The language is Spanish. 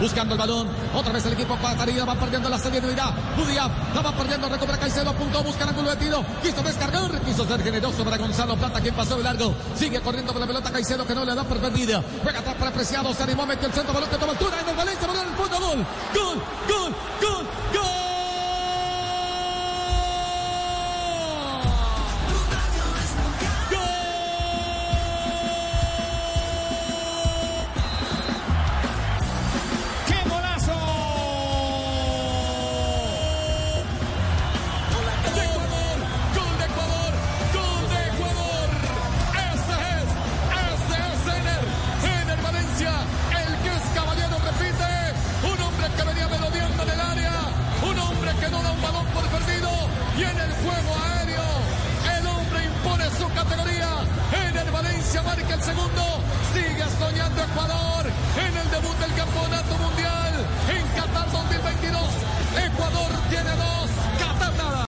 buscando el balón. Otra vez el equipo pasaría, va perdiendo la serie de unidad. Budiaf la va perdiendo, recupera Caicedo, apuntó, busca el ángulo de tiro. Quiso descargar, quiso ser generoso para Gonzalo Plata, quien pasó de largo. Sigue corriendo con la pelota Caicedo, que no le da por perdida. Juega atrás para Preciado, se animó, metió el centro, balón que toma altura en el Valencia, balón en el gol, gol. juego aéreo. El hombre impone su categoría. En el Valencia marca el segundo. Sigue soñando